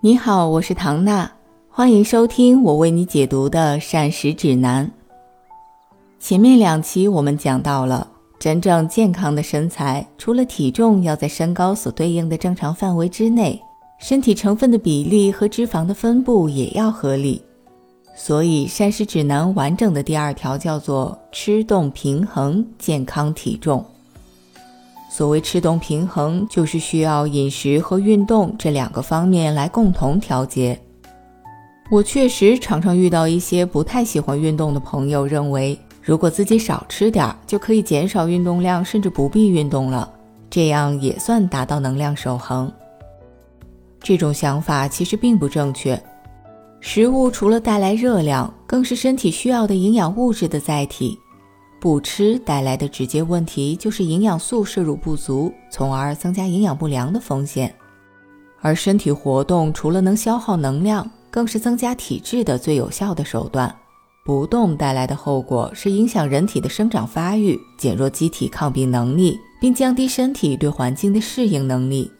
你好，我是唐娜，欢迎收听我为你解读的膳食指南。前面两期我们讲到了，真正健康的身材，除了体重要在身高所对应的正常范围之内，身体成分的比例和脂肪的分布也要合理。所以膳食指南完整的第二条叫做吃动平衡健康体重。所谓吃动平衡，就是需要饮食和运动这两个方面来共同调节。我确实常常遇到一些不太喜欢运动的朋友，认为如果自己少吃点就可以减少运动量，甚至不必运动了，这样也算达到能量守恒。这种想法其实并不正确。食物除了带来热量，更是身体需要的营养物质的载体。不吃带来的直接问题就是营养素摄入不足，从而增加营养不良的风险。而身体活动除了能消耗能量，更是增加体质的最有效的手段。不动带来的后果是影响人体的生长发育，减弱机体抗病能力，并降低身体对环境的适应能力。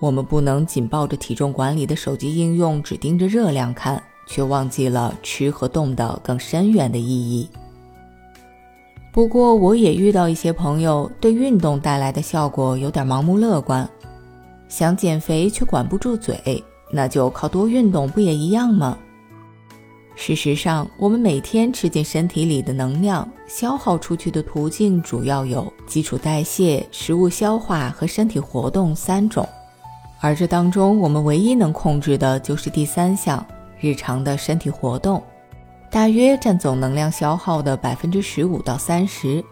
我们不能紧抱着体重管理的手机应用，只盯着热量看，却忘记了吃和动的更深远的意义。不过，我也遇到一些朋友对运动带来的效果有点盲目乐观，想减肥却管不住嘴，那就靠多运动不也一样吗？事实上，我们每天吃进身体里的能量，消耗出去的途径主要有基础代谢、食物消化和身体活动三种，而这当中我们唯一能控制的就是第三项——日常的身体活动。大约占总能量消耗的百分之十五到三十，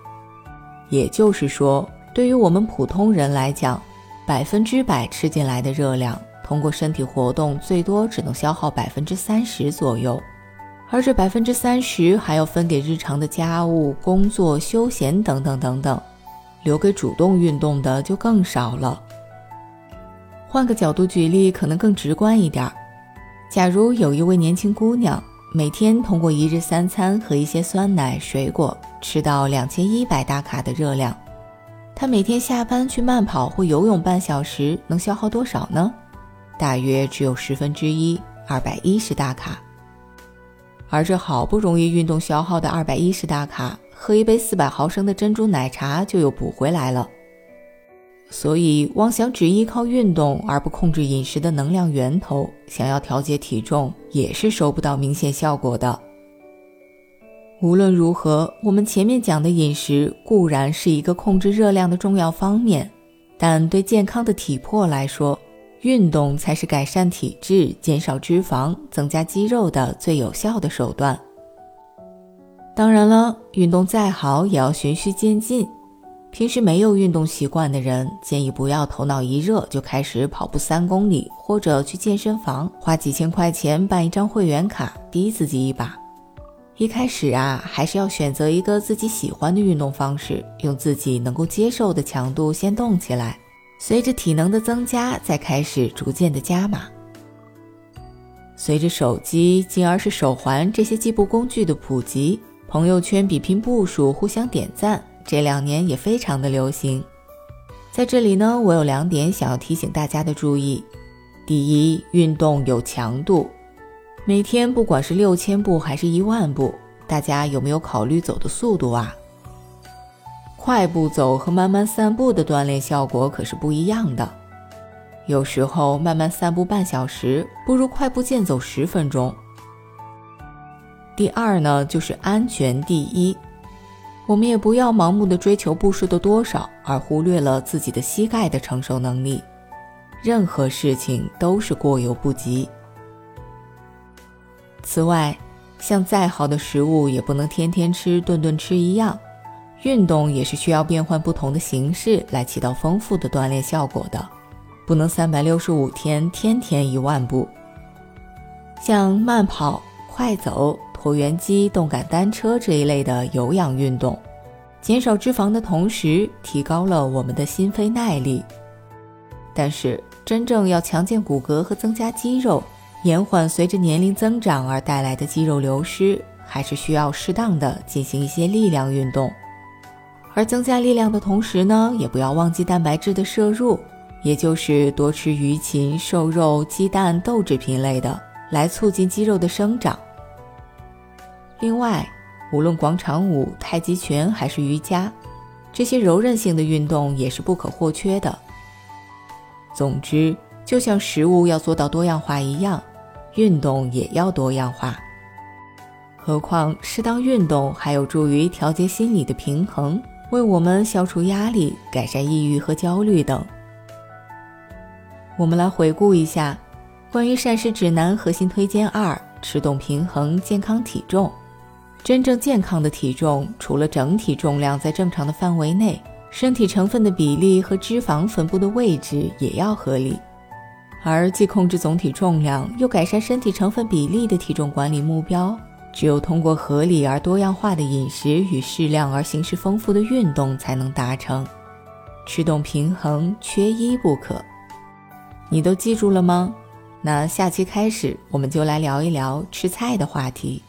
也就是说，对于我们普通人来讲，百分之百吃进来的热量，通过身体活动最多只能消耗百分之三十左右，而这百分之三十还要分给日常的家务、工作、休闲等等等等，留给主动运动的就更少了。换个角度举例，可能更直观一点。假如有一位年轻姑娘。每天通过一日三餐和一些酸奶、水果吃到两千一百大卡的热量，他每天下班去慢跑或游泳半小时，能消耗多少呢？大约只有十分之一，二百一十大卡。而这好不容易运动消耗的二百一十大卡，喝一杯四百毫升的珍珠奶茶就又补回来了。所以，妄想只依靠运动而不控制饮食的能量源头，想要调节体重也是收不到明显效果的。无论如何，我们前面讲的饮食固然是一个控制热量的重要方面，但对健康的体魄来说，运动才是改善体质、减少脂肪、增加肌肉的最有效的手段。当然了，运动再好也要循序渐进。平时没有运动习惯的人，建议不要头脑一热就开始跑步三公里，或者去健身房花几千块钱办一张会员卡，逼自己一把。一开始啊，还是要选择一个自己喜欢的运动方式，用自己能够接受的强度先动起来，随着体能的增加，再开始逐渐的加码。随着手机，进而是手环这些计步工具的普及，朋友圈比拼步数，互相点赞。这两年也非常的流行，在这里呢，我有两点想要提醒大家的注意：第一，运动有强度，每天不管是六千步还是一万步，大家有没有考虑走的速度啊？快步走和慢慢散步的锻炼效果可是不一样的，有时候慢慢散步半小时，不如快步健走十分钟。第二呢，就是安全第一。我们也不要盲目的追求步数的多少，而忽略了自己的膝盖的承受能力。任何事情都是过犹不及。此外，像再好的食物也不能天天吃、顿顿吃一样，运动也是需要变换不同的形式来起到丰富的锻炼效果的，不能三百六十五天天天一万步。像慢跑、快走。椭圆机、动感单车这一类的有氧运动，减少脂肪的同时，提高了我们的心肺耐力。但是，真正要强健骨骼和增加肌肉，延缓随着年龄增长而带来的肌肉流失，还是需要适当的进行一些力量运动。而增加力量的同时呢，也不要忘记蛋白质的摄入，也就是多吃鱼禽、瘦肉、鸡蛋、豆制品类的，来促进肌肉的生长。另外，无论广场舞、太极拳还是瑜伽，这些柔韧性的运动也是不可或缺的。总之，就像食物要做到多样化一样，运动也要多样化。何况，适当运动还有助于调节心理的平衡，为我们消除压力、改善抑郁和焦虑等。我们来回顾一下关于膳食指南核心推荐二：吃动平衡健康体重。真正健康的体重，除了整体重量在正常的范围内，身体成分的比例和脂肪分布的位置也要合理。而既控制总体重量，又改善身体成分比例的体重管理目标，只有通过合理而多样化的饮食与适量而形式丰富的运动才能达成。吃动平衡，缺一不可。你都记住了吗？那下期开始，我们就来聊一聊吃菜的话题。